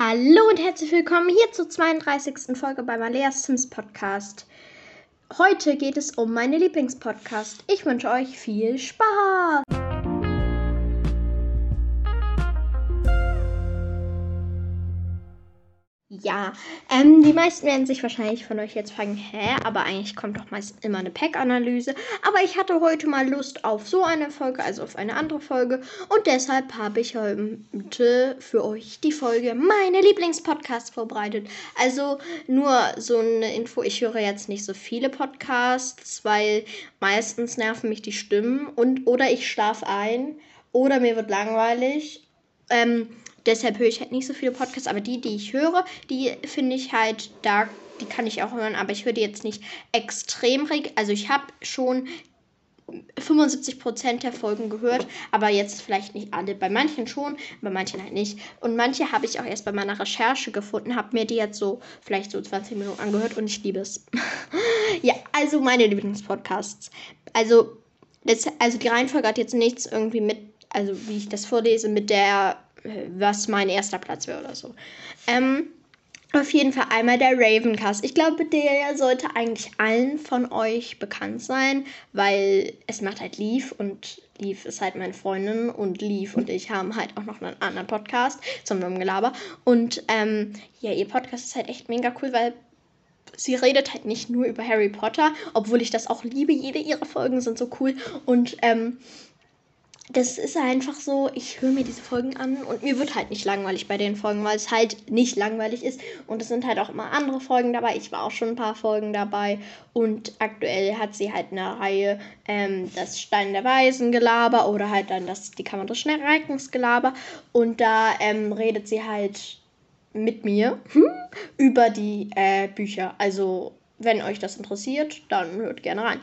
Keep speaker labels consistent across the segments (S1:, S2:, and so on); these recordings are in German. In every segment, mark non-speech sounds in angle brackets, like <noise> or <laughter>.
S1: Hallo und herzlich willkommen hier zur 32. Folge bei Maleas Sims Podcast. Heute geht es um meine Lieblingspodcast. Ich wünsche euch viel Spaß. Ja, ähm, die meisten werden sich wahrscheinlich von euch jetzt fragen, hä, aber eigentlich kommt doch meist immer eine Pack-Analyse. Aber ich hatte heute mal Lust auf so eine Folge, also auf eine andere Folge. Und deshalb habe ich heute für euch die Folge meine Lieblingspodcasts vorbereitet. Also nur so eine Info, ich höre jetzt nicht so viele Podcasts, weil meistens nerven mich die Stimmen und oder ich schlafe ein oder mir wird langweilig. Ähm, Deshalb höre ich halt nicht so viele Podcasts, aber die, die ich höre, die finde ich halt da, die kann ich auch hören, aber ich höre die jetzt nicht extrem reg. Also ich habe schon 75% der Folgen gehört, aber jetzt vielleicht nicht alle. Bei manchen schon, bei manchen halt nicht. Und manche habe ich auch erst bei meiner Recherche gefunden, habe mir die jetzt so vielleicht so 20 Minuten angehört und ich liebe es. <laughs> ja, also meine Lieblingspodcasts. Also, das, also die Reihenfolge hat jetzt nichts irgendwie mit, also wie ich das vorlese, mit der was mein erster Platz wäre oder so. Ähm, auf jeden Fall einmal der Ravencast. Ich glaube, der sollte eigentlich allen von euch bekannt sein, weil es macht halt Leaf und Leaf ist halt meine Freundin und Leaf und ich haben halt auch noch einen anderen Podcast zum Gelaber. Und ähm, ja, ihr Podcast ist halt echt mega cool, weil sie redet halt nicht nur über Harry Potter, obwohl ich das auch liebe. Jede ihrer Folgen sind so cool und ähm, das ist einfach so, ich höre mir diese Folgen an und mir wird halt nicht langweilig bei den Folgen, weil es halt nicht langweilig ist. Und es sind halt auch immer andere Folgen dabei. Ich war auch schon ein paar Folgen dabei. Und aktuell hat sie halt eine Reihe, ähm, das Stein der Weisen Gelaber oder halt dann das, die Kammer des Schreckens Gelaber. Und da ähm, redet sie halt mit mir über die äh, Bücher. Also wenn euch das interessiert, dann hört gerne rein.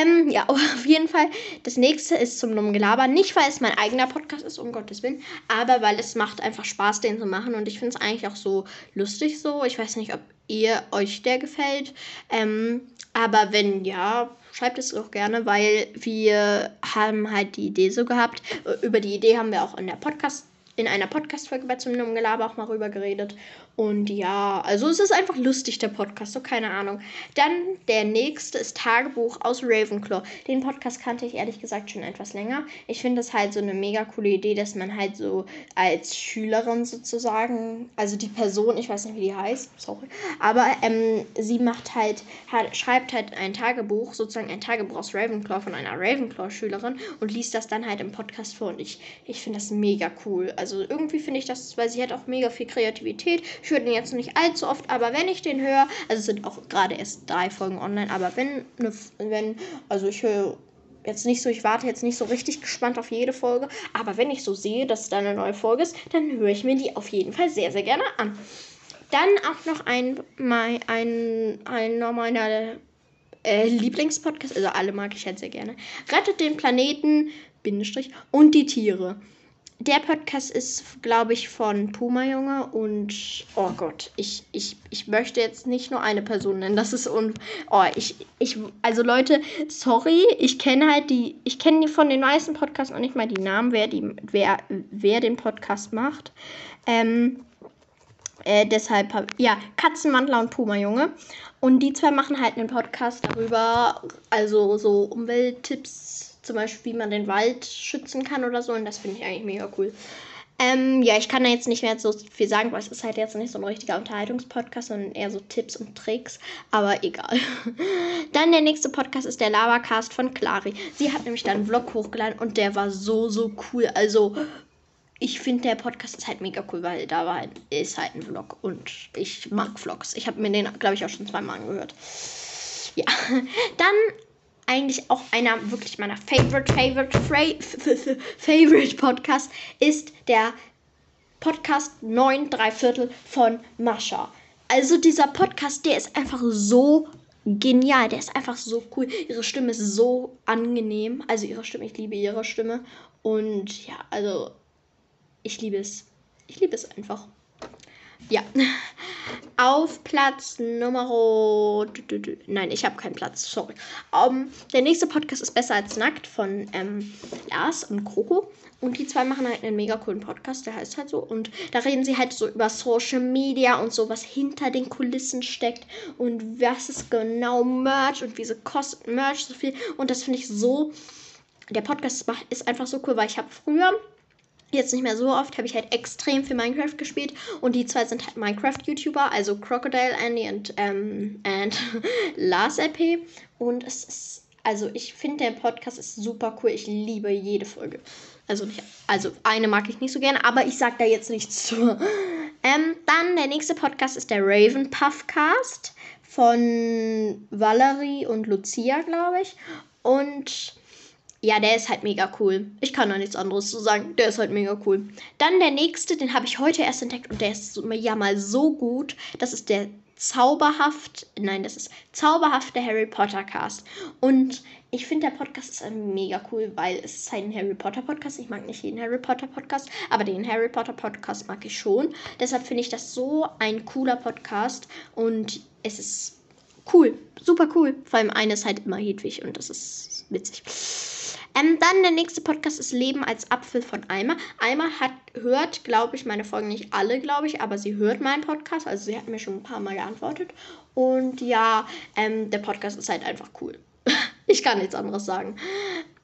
S1: Ähm, ja, <laughs> auf jeden Fall. Das nächste ist zum dummen Gelaber. Nicht, weil es mein eigener Podcast ist, um Gottes Willen, aber weil es macht einfach Spaß, den zu machen. Und ich finde es eigentlich auch so lustig so. Ich weiß nicht, ob ihr euch der gefällt. Ähm, aber wenn ja, schreibt es doch gerne, weil wir haben halt die Idee so gehabt. Über die Idee haben wir auch in der Podcast in einer Podcast-Folge bei zum Gelaber auch mal rüber geredet. Und ja, also es ist einfach lustig, der Podcast, so keine Ahnung. Dann der nächste ist Tagebuch aus Ravenclaw. Den Podcast kannte ich ehrlich gesagt schon etwas länger. Ich finde das halt so eine mega coole Idee, dass man halt so als Schülerin sozusagen, also die Person, ich weiß nicht, wie die heißt, sorry, aber ähm, sie macht halt, halt, schreibt halt ein Tagebuch, sozusagen ein Tagebuch aus Ravenclaw von einer Ravenclaw-Schülerin und liest das dann halt im Podcast vor. Und ich, ich finde das mega cool. Also irgendwie finde ich das, weil sie hat auch mega viel Kreativität ich höre den jetzt nicht allzu oft, aber wenn ich den höre, also es sind auch gerade erst drei Folgen online, aber wenn, ne, wenn, also ich höre jetzt nicht so, ich warte jetzt nicht so richtig gespannt auf jede Folge, aber wenn ich so sehe, dass da eine neue Folge ist, dann höre ich mir die auf jeden Fall sehr, sehr gerne an. Dann auch noch ein, mein, ein, einer meiner äh, Lieblingspodcasts, also alle mag ich halt sehr gerne. Rettet den Planeten, Bindestrich, und die Tiere der Podcast ist, glaube ich, von Puma Junge und oh Gott, ich, ich, ich möchte jetzt nicht nur eine Person nennen. Das ist un. Oh, ich, ich, also Leute, sorry, ich kenne halt die, ich kenne die von den meisten Podcasts noch nicht mal die Namen, wer die, wer, wer den Podcast macht. Ähm, äh, deshalb, ja, Katzenmantler und Puma Junge. Und die zwei machen halt einen Podcast darüber, also so Umwelttipps zum Beispiel, wie man den Wald schützen kann oder so. Und das finde ich eigentlich mega cool. Ähm, ja, ich kann da jetzt nicht mehr so viel sagen, weil es ist halt jetzt nicht so ein richtiger Unterhaltungspodcast, sondern eher so Tipps und Tricks. Aber egal. <laughs> dann der nächste Podcast ist der Lavacast von Clari. Sie hat nämlich dann einen Vlog hochgeladen und der war so, so cool. Also, ich finde, der Podcast ist halt mega cool, weil da war halt, ist halt ein Vlog und ich mag Vlogs. Ich habe mir den, glaube ich, auch schon zweimal angehört. Ja, <laughs> dann eigentlich auch einer wirklich meiner favorite, favorite, <laughs> favorite Podcast ist der Podcast 9 3 Viertel von Mascha. Also dieser Podcast, der ist einfach so genial, der ist einfach so cool. Ihre Stimme ist so angenehm. Also ihre Stimme, ich liebe ihre Stimme. Und ja, also ich liebe es. Ich liebe es einfach. Ja. <laughs> Auf Platz Nummer. Nein, ich habe keinen Platz, sorry. Um, der nächste Podcast ist Besser als Nackt von ähm, Lars und Kroko. Und die zwei machen halt einen mega coolen Podcast, der heißt halt so. Und da reden sie halt so über Social Media und so, was hinter den Kulissen steckt und was ist genau Merch und wieso kostet Merch so viel. Und das finde ich so. Der Podcast ist einfach so cool, weil ich habe früher Jetzt nicht mehr so oft, habe ich halt extrem viel Minecraft gespielt. Und die zwei sind halt Minecraft-YouTuber, also Crocodile Andy und, ähm, and <laughs> Lars LP. Und es ist, also ich finde, der Podcast ist super cool. Ich liebe jede Folge. Also nicht, also eine mag ich nicht so gerne, aber ich sag da jetzt nichts zu. <laughs> Ähm, dann der nächste Podcast ist der Raven Puffcast von Valerie und Lucia, glaube ich. Und ja, der ist halt mega cool. Ich kann da nichts anderes zu sagen. Der ist halt mega cool. Dann der nächste, den habe ich heute erst entdeckt und der ist ja mal so gut. Das ist der zauberhaft, nein, das ist zauberhafte Harry Potter Cast. Und ich finde, der Podcast ist mega cool, weil es ist halt ein Harry Potter Podcast. Ich mag nicht jeden Harry Potter Podcast, aber den Harry Potter Podcast mag ich schon. Deshalb finde ich das so ein cooler Podcast und es ist cool, super cool. Vor allem eine ist halt immer Hedwig und das ist witzig. Ähm, dann der nächste Podcast ist Leben als Apfel von Eimer. Eimer hat, hört, glaube ich, meine Folgen nicht alle, glaube ich, aber sie hört meinen Podcast. Also sie hat mir schon ein paar Mal geantwortet. Und ja, ähm, der Podcast ist halt einfach cool. <laughs> ich kann nichts anderes sagen.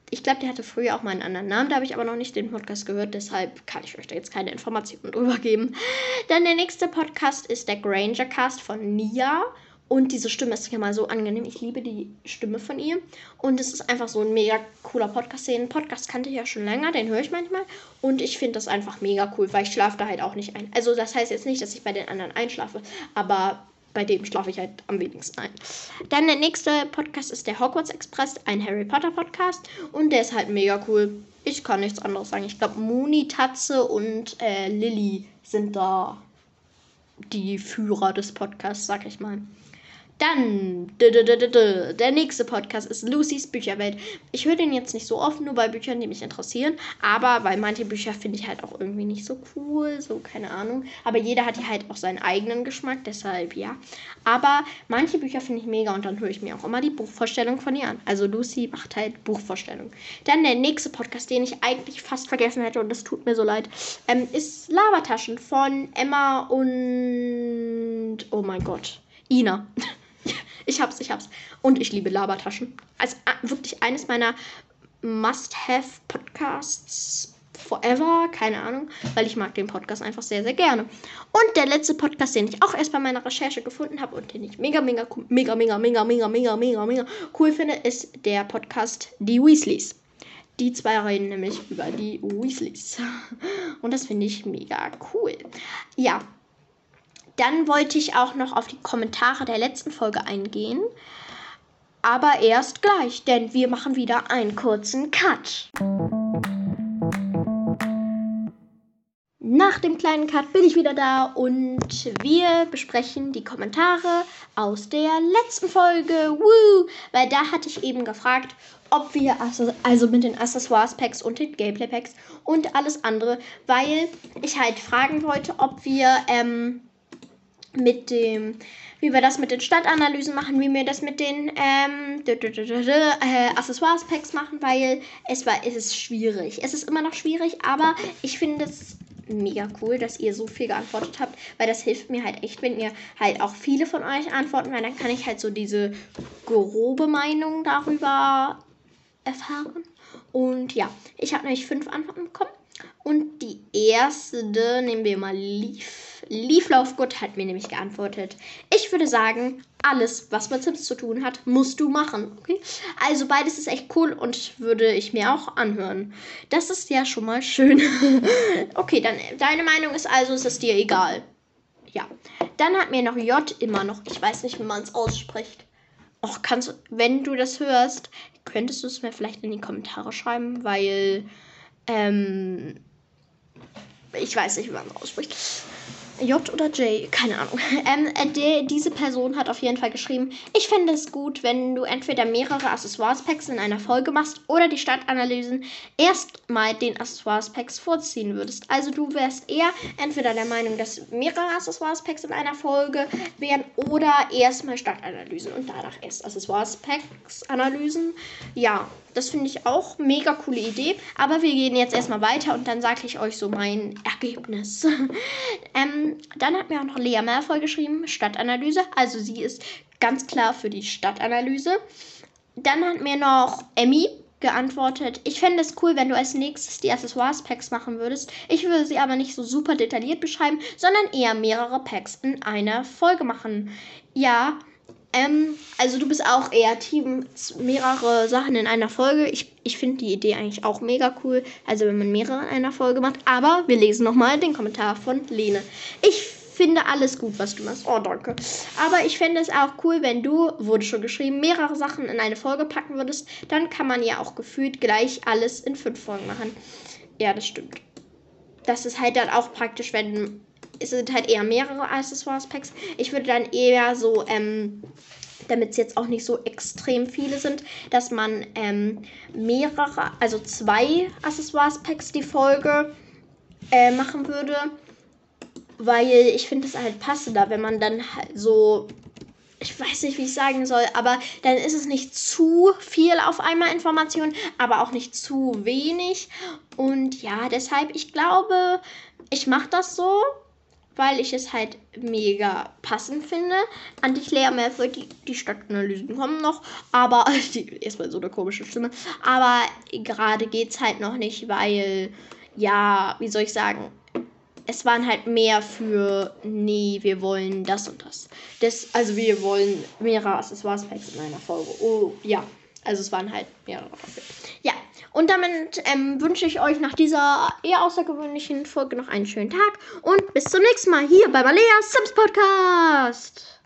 S1: Ich glaube, der hatte früher auch mal einen anderen Namen, da habe ich aber noch nicht den Podcast gehört, deshalb kann ich euch da jetzt keine Informationen <laughs> drüber geben. Dann der nächste Podcast ist der Granger Cast von Nia. Und diese Stimme ist ja mal so angenehm. Ich liebe die Stimme von ihr. Und es ist einfach so ein mega cooler Podcast. Den Podcast kannte ich ja schon länger, den höre ich manchmal. Und ich finde das einfach mega cool, weil ich schlafe da halt auch nicht ein. Also das heißt jetzt nicht, dass ich bei den anderen einschlafe, aber bei dem schlafe ich halt am wenigsten ein. Dann der nächste Podcast ist der Hogwarts Express, ein Harry Potter Podcast. Und der ist halt mega cool. Ich kann nichts anderes sagen. Ich glaube, Mooney, Tatze und äh, Lilly sind da die Führer des Podcasts, sag ich mal. Dann, der nächste Podcast ist Lucy's Bücherwelt. Ich höre den jetzt nicht so oft, nur bei Büchern, die mich interessieren. Aber weil manche Bücher finde ich halt auch irgendwie nicht so cool, so keine Ahnung. Aber jeder hat ja halt auch seinen eigenen Geschmack, deshalb ja. Aber manche Bücher finde ich mega und dann höre ich mir auch immer die Buchvorstellung von ihr an. Also Lucy macht halt Buchvorstellung. Dann der nächste Podcast, den ich eigentlich fast vergessen hätte und das tut mir so leid, ähm, ist Lavataschen von Emma und. Oh mein Gott. Ina. <laughs> Ich hab's, ich hab's. Und ich liebe Labertaschen. Also wirklich eines meiner Must-Have-Podcasts forever. Keine Ahnung, weil ich mag den Podcast einfach sehr, sehr gerne. Und der letzte Podcast, den ich auch erst bei meiner Recherche gefunden habe und den ich mega, mega, mega, mega, mega, mega, mega, mega, mega cool finde, ist der Podcast Die Weasleys. Die zwei reden nämlich über die Weasleys. <laughs> Und das finde ich mega cool. Ja, dann wollte ich auch noch auf die Kommentare der letzten Folge eingehen. Aber erst gleich, denn wir machen wieder einen kurzen Cut. Nach dem kleinen Cut bin ich wieder da und wir besprechen die Kommentare aus der letzten Folge. Woo! Weil da hatte ich eben gefragt, ob wir also mit den Accessoires Packs und den Gameplay Packs und alles andere, weil ich halt fragen wollte, ob wir ähm, mit dem, wie wir das mit den Stadtanalysen machen, wie wir das mit den ähm, äh, Accessoires-Packs machen, weil es war, es ist schwierig. Es ist immer noch schwierig, aber ich finde es mega cool, dass ihr so viel geantwortet habt, weil das hilft mir halt echt, wenn ihr halt auch viele von euch antworten, weil dann kann ich halt so diese grobe Meinung darüber erfahren. Und ja, ich habe nämlich fünf Antworten bekommen. Und die erste nehmen wir mal Leaf. Leaf Laufgut hat mir nämlich geantwortet. Ich würde sagen, alles, was mit Sims zu tun hat, musst du machen. Okay? Also beides ist echt cool und würde ich mir auch anhören. Das ist ja schon mal schön. <laughs> okay, dann deine Meinung ist also, es ist dir egal. Ja. Dann hat mir noch J immer noch, ich weiß nicht, wie man es ausspricht. Och, kannst wenn du das hörst, könntest du es mir vielleicht in die Kommentare schreiben, weil ähm, ich weiß nicht, wie man es ausspricht. J oder J, keine Ahnung. <laughs> Ähm, äh, die, diese Person hat auf jeden Fall geschrieben, ich fände es gut, wenn du entweder mehrere Accessoires-Packs in einer Folge machst oder die Stadtanalysen erstmal den Accessoires-Packs vorziehen würdest. Also du wärst eher entweder der Meinung, dass mehrere Accessoires-Packs in einer Folge wären oder erstmal Stadtanalysen und danach erst Accessoires-Packs-Analysen. Ja, das finde ich auch mega coole Idee. Aber wir gehen jetzt erstmal weiter und dann sage ich euch so mein Ergebnis. <laughs> ähm, dann hat mir auch noch Lea Malfoy geschrieben, Stadtanalyse. Also sie ist ganz klar für die Stadtanalyse. Dann hat mir noch Emmy geantwortet, ich fände es cool, wenn du als nächstes die Accessoires-Packs machen würdest. Ich würde sie aber nicht so super detailliert beschreiben, sondern eher mehrere Packs in einer Folge machen. Ja, ähm, also du bist auch eher Team mehrere Sachen in einer Folge. Ich, ich finde die Idee eigentlich auch mega cool. Also wenn man mehrere in einer Folge macht. Aber wir lesen nochmal den Kommentar von Lene. Ich finde alles gut, was du machst. Oh, danke. Aber ich fände es auch cool, wenn du, wurde schon geschrieben, mehrere Sachen in eine Folge packen würdest. Dann kann man ja auch gefühlt gleich alles in fünf Folgen machen. Ja, das stimmt. Das ist halt dann auch praktisch, wenn es sind halt eher mehrere Accessoires-Packs. Ich würde dann eher so, ähm, damit es jetzt auch nicht so extrem viele sind, dass man ähm, mehrere, also zwei Accessoires-Packs die Folge äh, machen würde. Weil ich finde es halt passender, wenn man dann halt so ich weiß nicht, wie ich sagen soll, aber dann ist es nicht zu viel auf einmal Information, aber auch nicht zu wenig. Und ja, deshalb, ich glaube, ich mache das so weil ich es halt mega passend finde. Anti-Claire Malfoy, die, die Stadtanalysen kommen noch, aber <laughs> die, erstmal so eine komische Stimme. Aber gerade geht's halt noch nicht, weil, ja, wie soll ich sagen, es waren halt mehr für, nee, wir wollen das und das. das also wir wollen mehrere Accessoires-Packs in einer Folge. Oh, ja. Also es waren halt mehrere. Ja, und damit ähm, wünsche ich euch nach dieser eher außergewöhnlichen Folge noch einen schönen Tag und bis zum nächsten Mal hier bei Malea Sims Podcast.